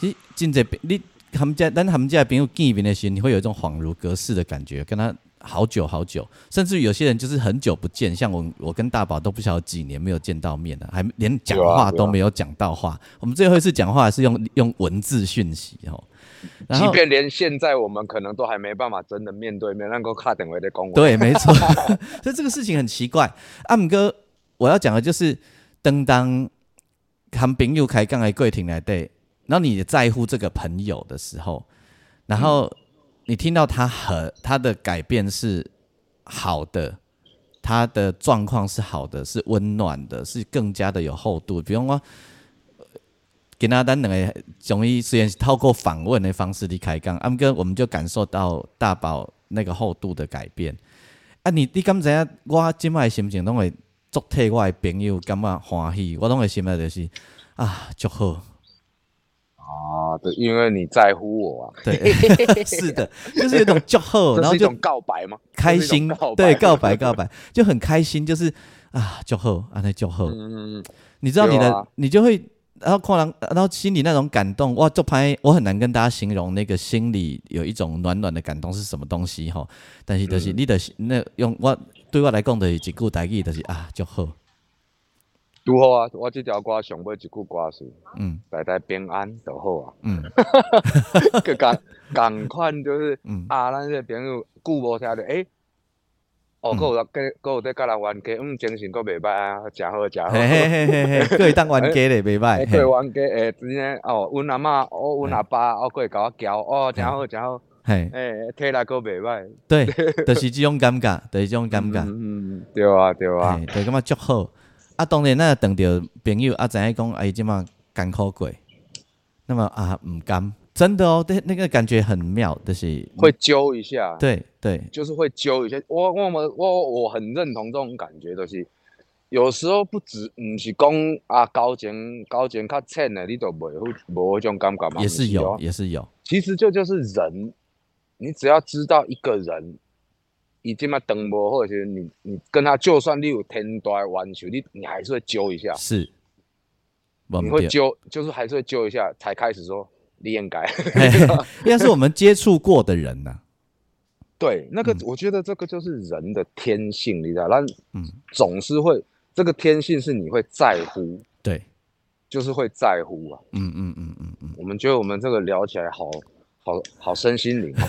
你真济你他们家，但他们家朋友见面的时候，你会有一种恍如隔世的感觉，跟他。好久好久，甚至有些人就是很久不见，像我，我跟大宝都不晓得几年没有见到面了，还连讲话都没有讲到话。我们最后一次讲话是用用文字讯息哦。即便连现在我们可能都还没办法真的面对面，能够卡等位的公文对，没错。所以这个事情很奇怪。阿姆哥，我要讲的就是，当当谈朋友开杠来跪停来对，然后你在乎这个朋友的时候，然后。你听到他和他的改变是好的，他的状况是好的，是温暖的，是更加的有厚度。比如说，给他单两个中医虽然是透过访问的方式离开讲，阿哥我们就感受到大宝那个厚度的改变。啊，你你敢知影？我今麦心情拢会祝替我的朋友感觉欢喜，我拢会心内就是啊，祝好。啊，对，因为你在乎我啊，对，是的，就是有种祝贺，然后就告白吗？开心，对，告白，告白，就很开心，就是啊，祝贺啊，那祝贺，嗯嗯你知道你的，你就会，然后看然然后心里那种感动，哇，就拍，我很难跟大家形容那个心里有一种暖暖的感动是什么东西哈，但是就是你的那用我对我来讲的一句台语就是啊，祝贺。拄好啊！我即条歌上尾一句歌词，嗯，大家平安就好啊。嗯，个共共款就是，嗯啊，咱这朋友久无听着，诶，哦，佫有跟搁有在甲人冤家，嗯，精神佫袂歹啊，诚好诚好。嘿嘿嘿嘿嘿，搁会当冤家咧，袂歹。对冤家，诶，真正哦，阮阿嬷，哦，阮阿爸，哦，搁会甲我教，哦，诚好诚好。嘿，诶，体力搁袂歹。对，就是即种感觉，就是即种感觉。嗯嗯，对啊对啊，对，感觉足好。啊，当然，那等着朋友啊，知影讲，哎，即嘛艰苦过，那么啊，唔甘，真的哦，对，那个感觉很妙，就是会揪一下，对对，就是会揪一下。我我们我我很认同这种感觉，就是有时候不止，唔是讲啊，交情交情较浅的，你都袂有无种感觉嘛？也是有，也是有。其实这就是人，你只要知道一个人。已经嘛等无或者是你你跟他就算你有天大冤仇，你你还是会揪一下，是，你会揪，就是还是会揪一下，才开始说你应该，应该是我们接触过的人呐。对，那个我觉得这个就是人的天性，你知道，那嗯，总是会这个天性是你会在乎，对，就是会在乎啊，嗯嗯嗯嗯嗯，我们觉得我们这个聊起来好好好身心灵。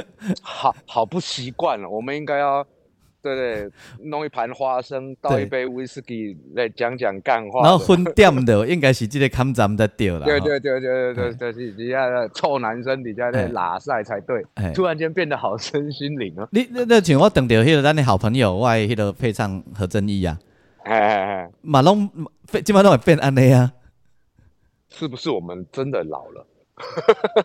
好好不习惯了，我们应该要，对对，弄一盘花生，倒一杯威士忌来讲讲干话。然后分店的应该是这个看咱们的掉了。对对对对对对，是底下的臭男生底下在拉塞才对。突然间变得好身心灵哦。你那那请我等掉迄个咱的好朋友外迄个配唱何正义啊。哎哎哎，马龙基本上会变安尼啊。是不是我们真的老了？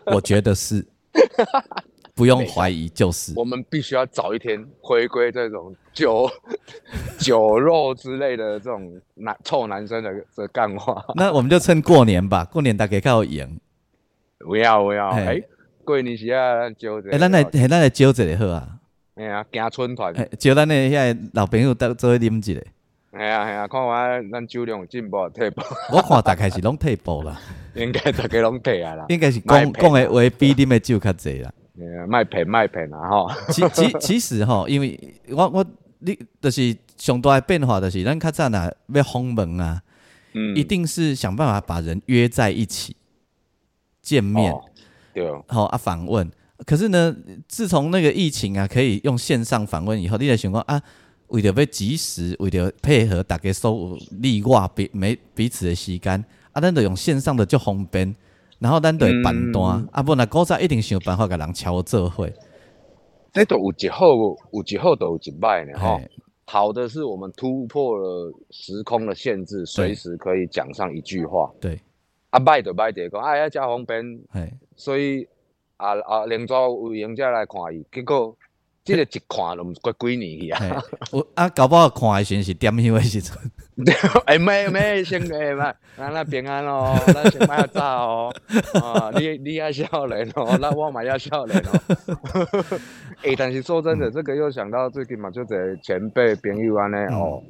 我觉得是。不用怀疑，就是我们必须要早一天回归这种酒 酒肉之类的这种男臭男生的这干话。那我们就趁过年吧，过年大家靠赢。不要不要，哎，过年时啊招者。哎，咱来，咱来招者好啊。哎呀，行春团，招咱的遐老朋友都做啉一个。哎呀哎呀，看我咱酒量进步退步。我看大概是拢退步啦，应该大家拢退啊啦。应该是讲讲的话比啉的酒较济啦。卖赔卖赔啊吼！其其其实吼，因为我我你就是上大的变化，就是咱较早呐要封门啊，嗯，一定是想办法把人约在一起见面，对，好啊访问。可是呢，自从那个疫情啊，可以用线上访问以后，你在想讲啊，为了要及时，为了配合大家所有例外彼每彼此的时间，啊，咱就用线上的就方便。然后咱对办单，啊不，那古早一定想办法甲人敲做会。这都有一好，有一好都有一歹呢吼。好的是我们突破了时空的限制，随时可以讲上一句话。对。啊歹就歹在讲，哎呀加方便。所以啊啊，连抓有闲者来看伊，结果这个一看都过几年去啊。我啊，搞不好看的时阵是点香的时阵。哎，没没先诶嘛，咱那平安哦，咱先买早哦。啊，你你要笑脸哦，那我嘛要笑脸哦。哎，但是说真的，这个又想到最近嘛，就这前辈朋友安尼哦。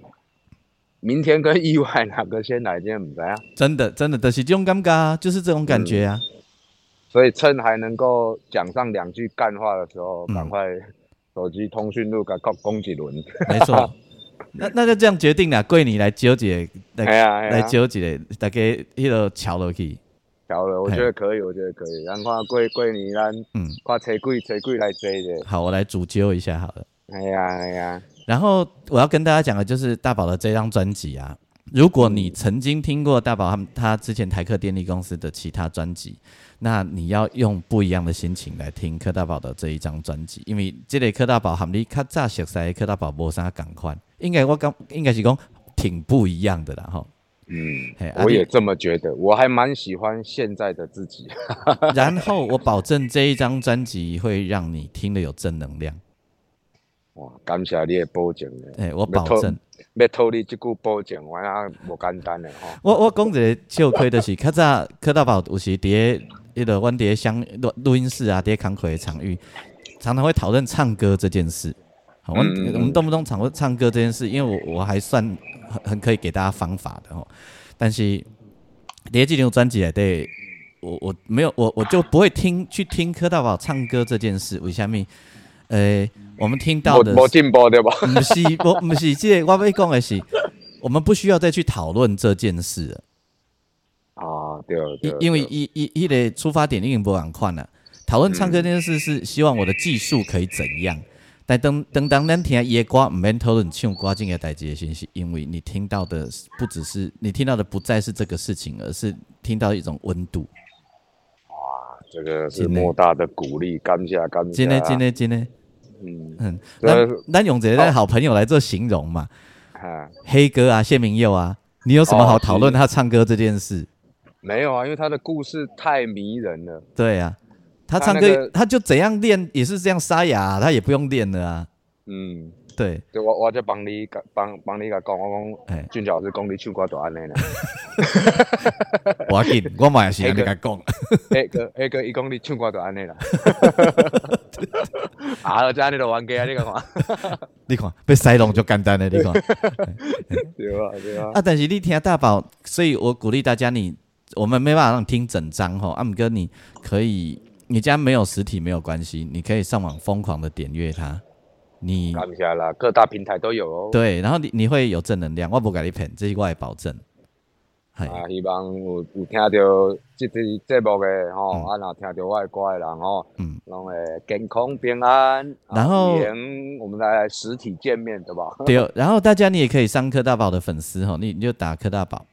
明天跟意外哪个先来？今天不知啊。真的，真的，就是这种尴尬，就是这种感觉啊。所以趁还能够讲上两句干话的时候，赶快手机通讯录给攻攻几轮。没错，那那就这样决定了，贵你来纠结，来来纠结，大家一路桥落去。桥了，我觉得可以，我觉得可以。然后贵贵你咱，嗯，挂车贵车贵来追的。好，我来主揪一下好了。哎呀哎呀。然后我要跟大家讲的就是大宝的这张专辑啊。如果你曾经听过大宝他们他之前台客电力公司的其他专辑，那你要用不一样的心情来听柯大宝的这一张专辑，因为这类柯大宝含你较早熟悉柯大宝无啥感款，应该我刚应该是讲挺不一样的啦哈。嗯，我也这么觉得，我还蛮喜欢现在的自己。然后我保证这一张专辑会让你听得有正能量。哇，感谢你的保证咧！哎，我保证，要托你这个保证，我啊无简单的吼。我我讲一个笑亏的是，较早柯大宝有时伫迄个阮伫相录录音室啊，伫康奎的场域，常常会讨论唱歌这件事。我我们动不动常会唱歌这件事，因为我我还算很很可以给大家方法的吼。但是伫这张专辑内底，我我没有我我就不会听去听柯大宝唱歌这件事。为虾米？诶，我们听到的没进步对吧？不是，不不是，这我要讲的是，我们不需要再去讨论这件事了。啊，对，因因为一一一的出发点已经不赶快了。讨论唱歌这件事是希望我的技术可以怎样，但等等当咱听野歌，唔免讨论唱歌这个代志的信息，因为你听到的不只是你听到的不再是这个事情，而是听到一种温度。哇，这个是莫大的鼓励，感谢感谢。今天今天今天。嗯嗯，那那永杰的好朋友来做形容嘛？啊黑哥啊，谢明佑啊，你有什么好讨论他唱歌这件事？没有啊，因为他的故事太迷人了。对啊，他唱歌他就怎样练也是这样沙哑，他也不用练的啊。嗯。对，对我我就帮你帮帮你甲讲，我讲，俊杰老师讲你唱歌就安尼啦。我紧，我嘛也是安尼甲讲。迄个迄个伊讲你唱歌就安尼啦。啊，这安尼就玩家啊，你看。你看，被塞拢就简单了，你看。对啊，对啊。啊，但是你听大宝，所以我鼓励大家，你我们没办法让听整张吼，阿姆哥你可以，你家没有实体没有关系，你可以上网疯狂的点阅它。你看一下啦，各大平台都有哦。对，然后你你会有正能量，我不给你骗，这是我保证。啊，希望有有听到这支节目的吼，啊，然后听到我的歌的人吼，嗯，拢会健康平安。然后我们来实体见面，对吧？对，然后大家你也可以上柯大宝的粉丝吼，你你就打柯大宝，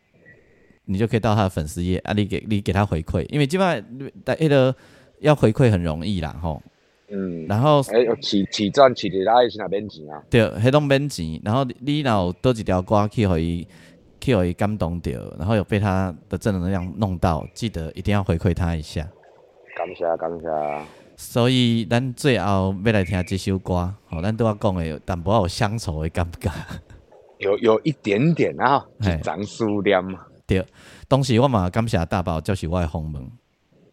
你就可以到他的粉丝页啊，你给你给他回馈，因为基本上在那个要回馈很容易啦，吼。嗯，然后诶，起起站起的那是哪边钱啊？对，迄种免钱。然后你有多几条歌去可以去可以感动到，然后有被他的正能量弄到，记得一定要回馈他一下。感谢感谢。所以咱最后要来听这首歌，好，咱都要讲的，有淡薄有乡愁的感觉。有有一点点啊，一张数量嘛。对，当时我嘛感谢大宝，就是我的鸿门。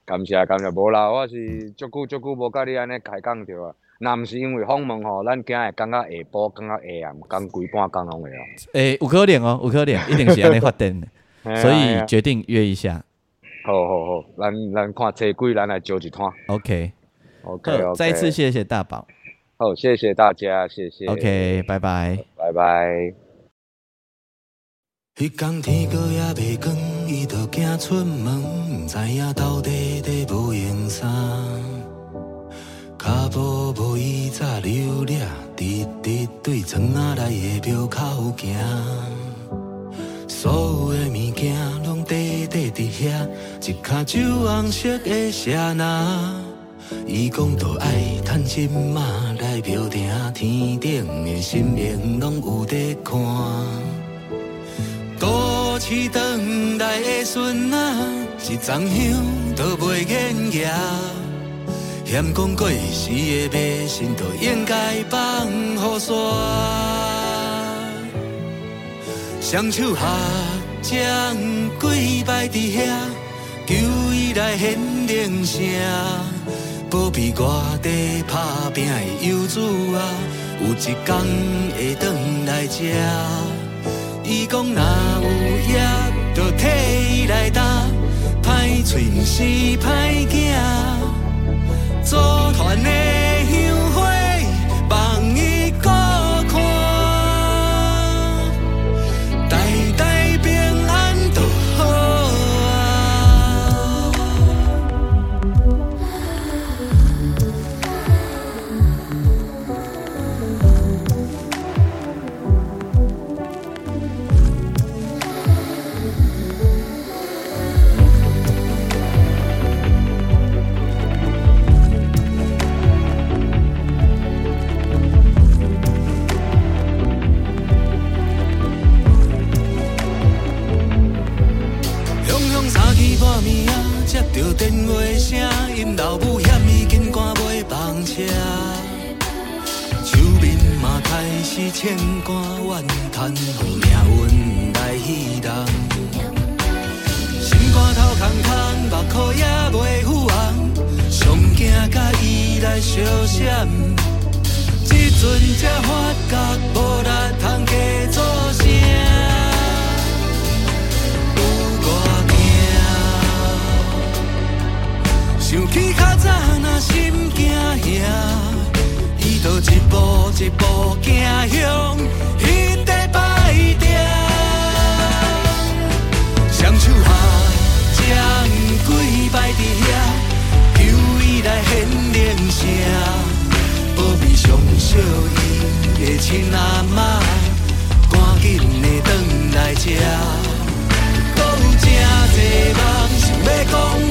感谢感谢，无啦，我是足久足久无甲你安尼开讲着啊。若毋是因为访问吼，咱今日讲到下晡，讲到下暗，讲规半讲拢会哦。诶，有可能哦，有可能，一定是安尼发展的，所以决定约一下。好好好，咱咱看车几，咱来招一趟。OK，OK，再一次谢谢大宝。好，谢谢大家，谢谢。OK，拜拜，拜拜。迄天天哥也未光，伊就行出门，毋知影到底在无用啥。脚步无伊早溜俩，直直对庄仔内的庙口行。所有的物件拢块块伫遐，一骹酒红色的车拿。伊讲着爱趁心嘛来庙埕，天顶的神明拢有在看。都市转来的孙仔，一丛香都袂见牙。嫌讲过时的迷信，都应该放雨伞。双手合掌跪拜伫遐，求伊来显灵声。保庇外地打拼的游子啊，有一天会转来这。伊讲若有业，就替伊来担。歹喙毋是歹囝，组团的着，电话声，因老母嫌伊紧赶买房车，手面嘛开始欠汗怨叹，予命运来戏弄。心肝头空空，目眶也袂赴红，上惊甲伊来相闪，即阵才发觉无力通加阻想起较早若心惊遐，伊就一步一步行向迄块摆定。双手合掌跪拜伫遐，求伊来显灵声，保庇上小伊的亲阿妈，赶紧的转来这。搁有真多梦想要讲予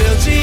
guilty.